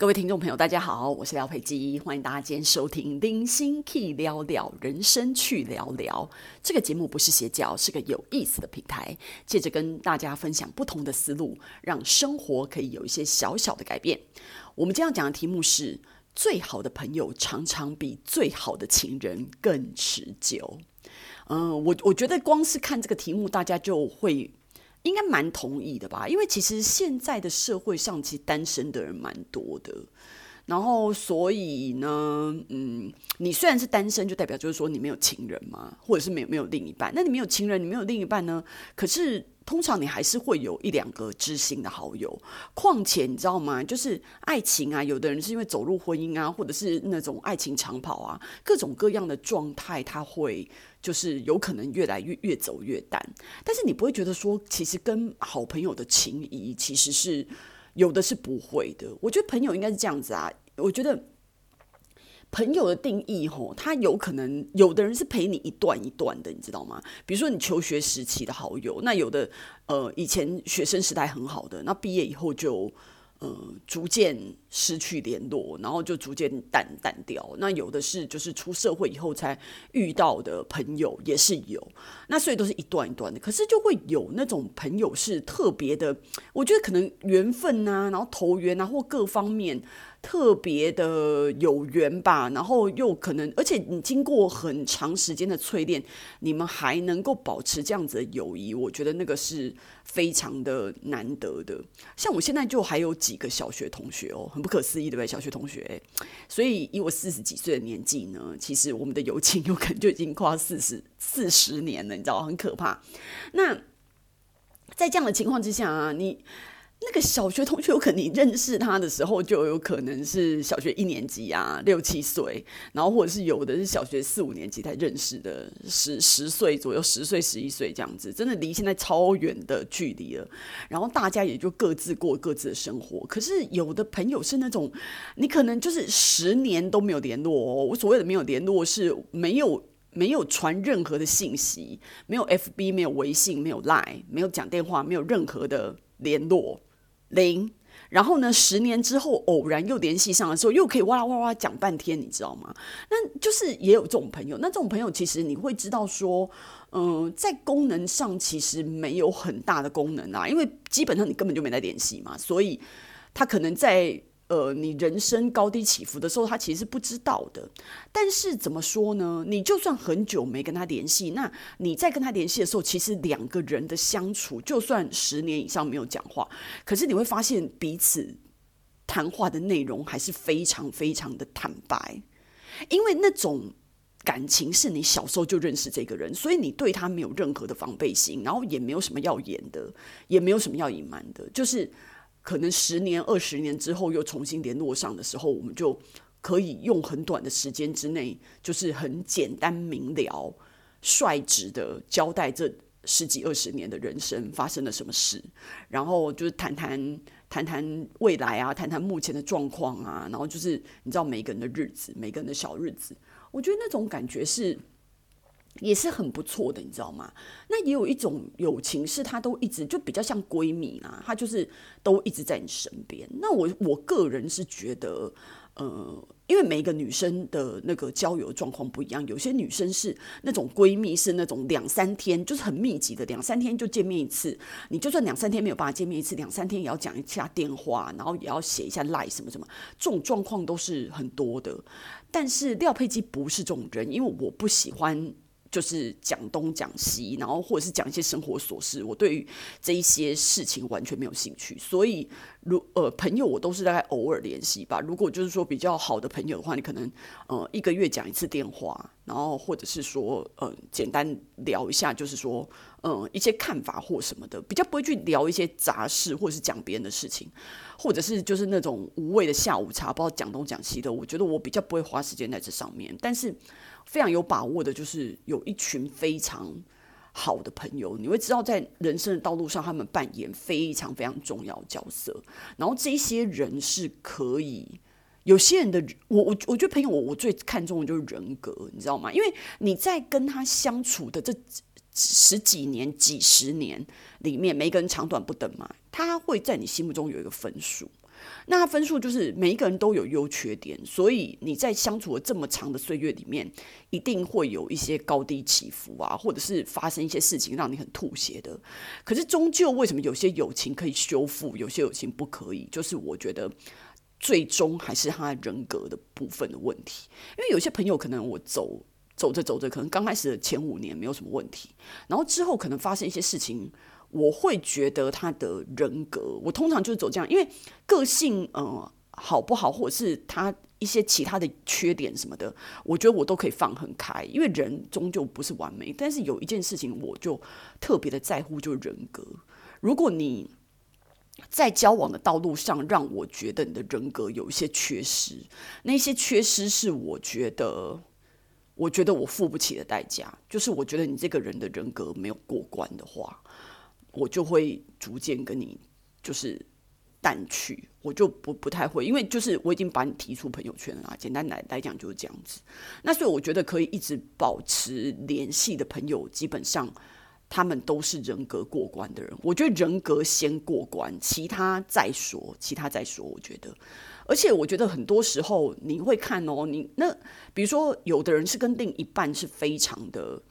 各位听众朋友，大家好，我是廖佩基，欢迎大家今天收听《零星 Key 聊聊人生去聊聊》这个节目，不是邪教，是个有意思的平台，借着跟大家分享不同的思路，让生活可以有一些小小的改变。我们今天要讲的题目是：最好的朋友常常比最好的情人更持久。嗯、我我觉得光是看这个题目，大家就会。应该蛮同意的吧，因为其实现在的社会上，其实单身的人蛮多的。然后，所以呢，嗯，你虽然是单身，就代表就是说你没有情人嘛，或者是没有没有另一半。那你没有情人，你没有另一半呢？可是。通常你还是会有一两个知心的好友，况且你知道吗？就是爱情啊，有的人是因为走入婚姻啊，或者是那种爱情长跑啊，各种各样的状态，他会就是有可能越来越越走越淡。但是你不会觉得说，其实跟好朋友的情谊其实是有的是不会的。我觉得朋友应该是这样子啊，我觉得。朋友的定义，吼，他有可能有的人是陪你一段一段的，你知道吗？比如说你求学时期的好友，那有的呃以前学生时代很好的，那毕业以后就。呃，逐渐失去联络，然后就逐渐淡淡掉。那有的是，就是出社会以后才遇到的朋友，也是有。那所以都是一段一段的。可是就会有那种朋友是特别的，我觉得可能缘分啊，然后投缘啊，或各方面特别的有缘吧。然后又可能，而且你经过很长时间的淬炼，你们还能够保持这样子的友谊，我觉得那个是。非常的难得的，像我现在就还有几个小学同学哦，很不可思议，对不对？小学同学，所以以我四十几岁的年纪呢，其实我们的友情有可能就已经跨四十四十年了，你知道，很可怕。那在这样的情况之下啊，你。那个小学同学，有可能你认识他的时候，就有可能是小学一年级啊，六七岁，然后或者是有的是小学四五年级才认识的，十十岁左右，十岁十一岁这样子，真的离现在超远的距离了。然后大家也就各自过各自的生活。可是有的朋友是那种，你可能就是十年都没有联络哦。我所谓的没有联络，是没有没有传任何的信息，没有 FB，没有微信，没有 Line，没有讲电话，没有任何的联络。零，然后呢？十年之后偶然又联系上的时候，又可以哇啦哇哇讲半天，你知道吗？那就是也有这种朋友。那这种朋友其实你会知道说，嗯、在功能上其实没有很大的功能啊，因为基本上你根本就没来联系嘛，所以他可能在。呃，你人生高低起伏的时候，他其实是不知道的。但是怎么说呢？你就算很久没跟他联系，那你在跟他联系的时候，其实两个人的相处，就算十年以上没有讲话，可是你会发现彼此谈话的内容还是非常非常的坦白，因为那种感情是你小时候就认识这个人，所以你对他没有任何的防备心，然后也没有什么要演的，也没有什么要隐瞒的，就是。可能十年、二十年之后又重新联络上的时候，我们就可以用很短的时间之内，就是很简单明了、率直的交代这十几二十年的人生发生了什么事，然后就是谈谈谈谈未来啊，谈谈目前的状况啊，然后就是你知道每个人的日子，每个人的小日子，我觉得那种感觉是。也是很不错的，你知道吗？那也有一种友情，是她都一直就比较像闺蜜啊，她就是都一直在你身边。那我我个人是觉得，呃，因为每一个女生的那个交友状况不一样，有些女生是那种闺蜜，是那种两三天就是很密集的，两三天就见面一次。你就算两三天没有办法见面一次，两三天也要讲一下电话，然后也要写一下赖什么什么，这种状况都是很多的。但是廖佩基不是这种人，因为我不喜欢。就是讲东讲西，然后或者是讲一些生活琐事，我对于这一些事情完全没有兴趣。所以，如呃朋友，我都是大概偶尔联系吧。如果就是说比较好的朋友的话，你可能呃一个月讲一次电话，然后或者是说呃简单聊一下，就是说嗯、呃、一些看法或什么的，比较不会去聊一些杂事或者是讲别人的事情，或者是就是那种无谓的下午茶，不知道讲东讲西的。我觉得我比较不会花时间在这上面，但是。非常有把握的，就是有一群非常好的朋友，你会知道在人生的道路上，他们扮演非常非常重要的角色。然后这些人是可以，有些人的，我我我觉得朋友，我我最看重的就是人格，你知道吗？因为你在跟他相处的这十几年、几十年里面，每个人长短不等嘛，他会在你心目中有一个分数。那分数就是每一个人都有优缺点，所以你在相处了这么长的岁月里面，一定会有一些高低起伏啊，或者是发生一些事情让你很吐血的。可是终究为什么有些友情可以修复，有些友情不可以？就是我觉得最终还是他人格的部分的问题。因为有些朋友可能我走走着走着，可能刚开始的前五年没有什么问题，然后之后可能发生一些事情。我会觉得他的人格，我通常就是走这样，因为个性，呃，好不好，或者是他一些其他的缺点什么的，我觉得我都可以放很开，因为人终究不是完美。但是有一件事情，我就特别的在乎，就是人格。如果你在交往的道路上，让我觉得你的人格有一些缺失，那些缺失是我觉得，我觉得我付不起的代价，就是我觉得你这个人的人格没有过关的话。我就会逐渐跟你就是淡去，我就不不太会，因为就是我已经把你提出朋友圈了。简单来来讲就是这样子。那所以我觉得可以一直保持联系的朋友，基本上他们都是人格过关的人。我觉得人格先过关，其他再说，其他再说。我觉得，而且我觉得很多时候你会看哦，你那比如说有的人是跟另一半是非常的。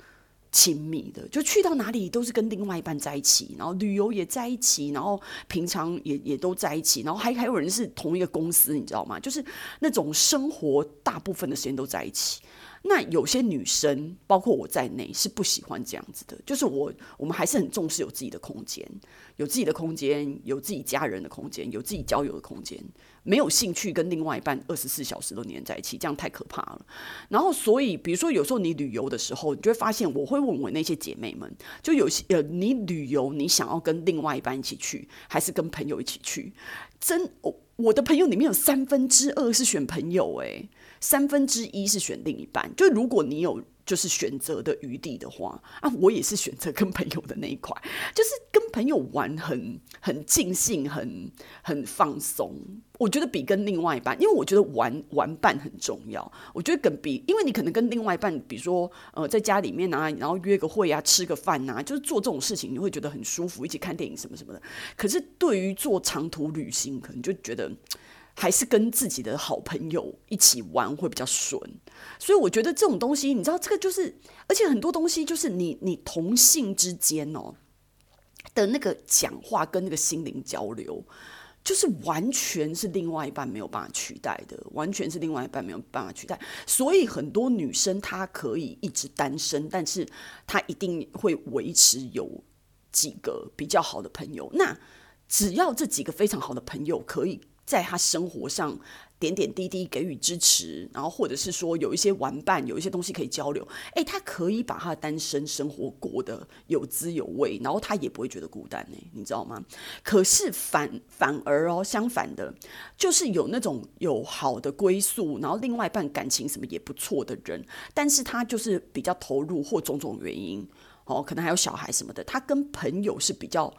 亲密的，就去到哪里都是跟另外一半在一起，然后旅游也在一起，然后平常也也都在一起，然后还还有人是同一个公司，你知道吗？就是那种生活大部分的时间都在一起。那有些女生，包括我在内，是不喜欢这样子的。就是我，我们还是很重视有自己的空间，有自己的空间，有自己家人的空间，有自己交友的空间。没有兴趣跟另外一半二十四小时都黏在一起，这样太可怕了。然后，所以比如说有时候你旅游的时候，你就会发现，我会问我那些姐妹们，就有些呃，你旅游你想要跟另外一半一起去，还是跟朋友一起去？真，我我的朋友里面有三分之二是选朋友，欸，诶。三分之一是选另一半，就如果你有就是选择的余地的话啊，我也是选择跟朋友的那一块，就是跟朋友玩很很尽兴，很很放松。我觉得比跟另外一半，因为我觉得玩玩伴很重要。我觉得跟比，因为你可能跟另外一半，比如说呃在家里面啊，然后约个会啊，吃个饭啊，就是做这种事情，你会觉得很舒服，一起看电影什么什么的。可是对于做长途旅行，可能就觉得。还是跟自己的好朋友一起玩会比较顺，所以我觉得这种东西，你知道，这个就是，而且很多东西就是你你同性之间哦的那个讲话跟那个心灵交流，就是完全是另外一半没有办法取代的，完全是另外一半没有办法取代。所以很多女生她可以一直单身，但是她一定会维持有几个比较好的朋友。那只要这几个非常好的朋友可以。在他生活上点点滴滴给予支持，然后或者是说有一些玩伴，有一些东西可以交流，诶，他可以把他的单身生活过得有滋有味，然后他也不会觉得孤单呢，你知道吗？可是反反而哦，相反的，就是有那种有好的归宿，然后另外一半感情什么也不错的人，但是他就是比较投入或种种原因哦，可能还有小孩什么的，他跟朋友是比较。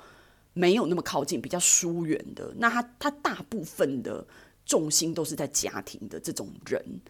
没有那么靠近，比较疏远的，那他他大部分的重心都是在家庭的这种人，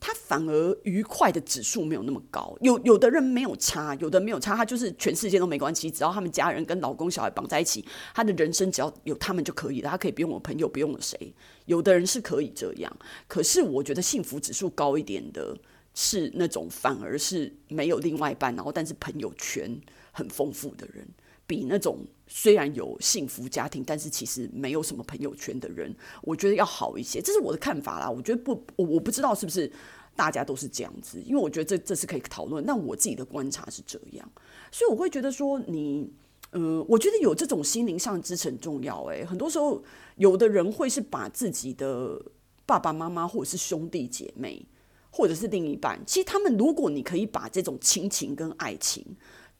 他反而愉快的指数没有那么高。有有的人没有差，有的没有差，他就是全世界都没关系，只要他们家人跟老公小孩绑在一起，他的人生只要有他们就可以了，他可以不用我朋友，不用了谁。有的人是可以这样，可是我觉得幸福指数高一点的是那种反而是没有另外一半，然后但是朋友圈很丰富的人。比那种虽然有幸福家庭，但是其实没有什么朋友圈的人，我觉得要好一些。这是我的看法啦。我觉得不，我我不知道是不是大家都是这样子，因为我觉得这这是可以讨论。那我自己的观察是这样，所以我会觉得说你，呃，我觉得有这种心灵上支持很重要。诶，很多时候有的人会是把自己的爸爸妈妈，或者是兄弟姐妹，或者是另一半，其实他们如果你可以把这种亲情跟爱情。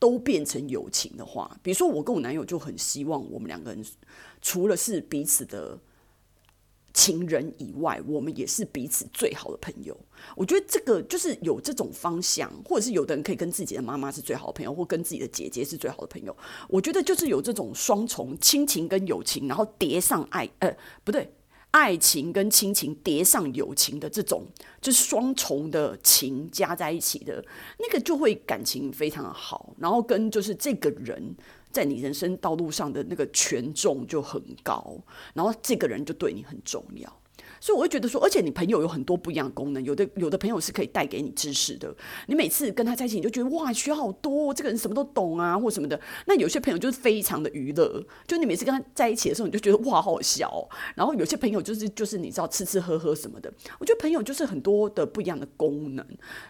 都变成友情的话，比如说我跟我男友就很希望我们两个人除了是彼此的情人以外，我们也是彼此最好的朋友。我觉得这个就是有这种方向，或者是有的人可以跟自己的妈妈是最好的朋友，或跟自己的姐姐是最好的朋友。我觉得就是有这种双重亲情跟友情，然后叠上爱，呃，不对。爱情跟亲情叠上友情的这种，就是双重的情加在一起的那个，就会感情非常的好。然后跟就是这个人在你人生道路上的那个权重就很高，然后这个人就对你很重要。所以我会觉得说，而且你朋友有很多不一样的功能，有的有的朋友是可以带给你知识的。你每次跟他在一起，你就觉得哇，学好多，这个人什么都懂啊，或什么的。那有些朋友就是非常的娱乐，就你每次跟他在一起的时候，你就觉得哇，好好笑。然后有些朋友就是就是你知道吃吃喝喝什么的。我觉得朋友就是很多的不一样的功能，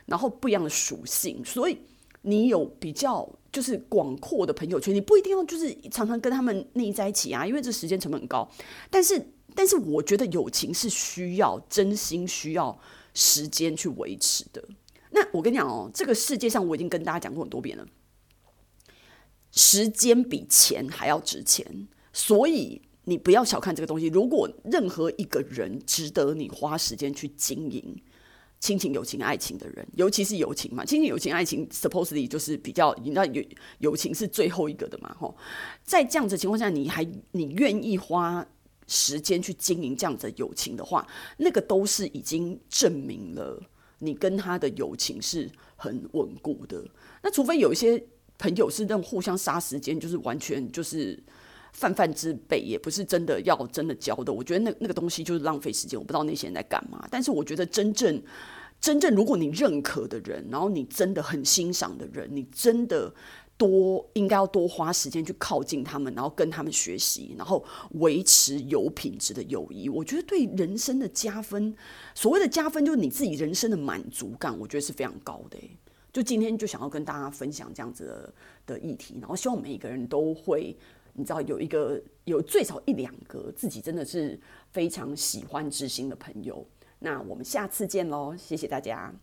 然后不一样的属性。所以你有比较就是广阔的朋友圈，你不一定要就是常常跟他们腻在一起啊，因为这时间成本很高。但是。但是我觉得友情是需要真心、需要时间去维持的。那我跟你讲哦，这个世界上我已经跟大家讲过很多遍了，时间比钱还要值钱，所以你不要小看这个东西。如果任何一个人值得你花时间去经营亲情、友情、爱情的人，尤其是友情嘛，亲情、友情、爱情，supposedly 就是比较，你知道友友情是最后一个的嘛，吼，在这样子的情况下，你还你愿意花时间去经营这样子的友情的话，那个都是已经证明了你跟他的友情是很稳固的。那除非有一些朋友是那种互相杀时间，就是完全就是泛泛之辈，也不是真的要真的交的。我觉得那那个东西就是浪费时间。我不知道那些人在干嘛。但是我觉得真正真正如果你认可的人，然后你真的很欣赏的人，你真的。多应该要多花时间去靠近他们，然后跟他们学习，然后维持有品质的友谊。我觉得对人生的加分，所谓的加分就是你自己人生的满足感，我觉得是非常高的。就今天就想要跟大家分享这样子的议题，然后希望每一个人都会，你知道有一个有最少一两个自己真的是非常喜欢知心的朋友。那我们下次见喽，谢谢大家。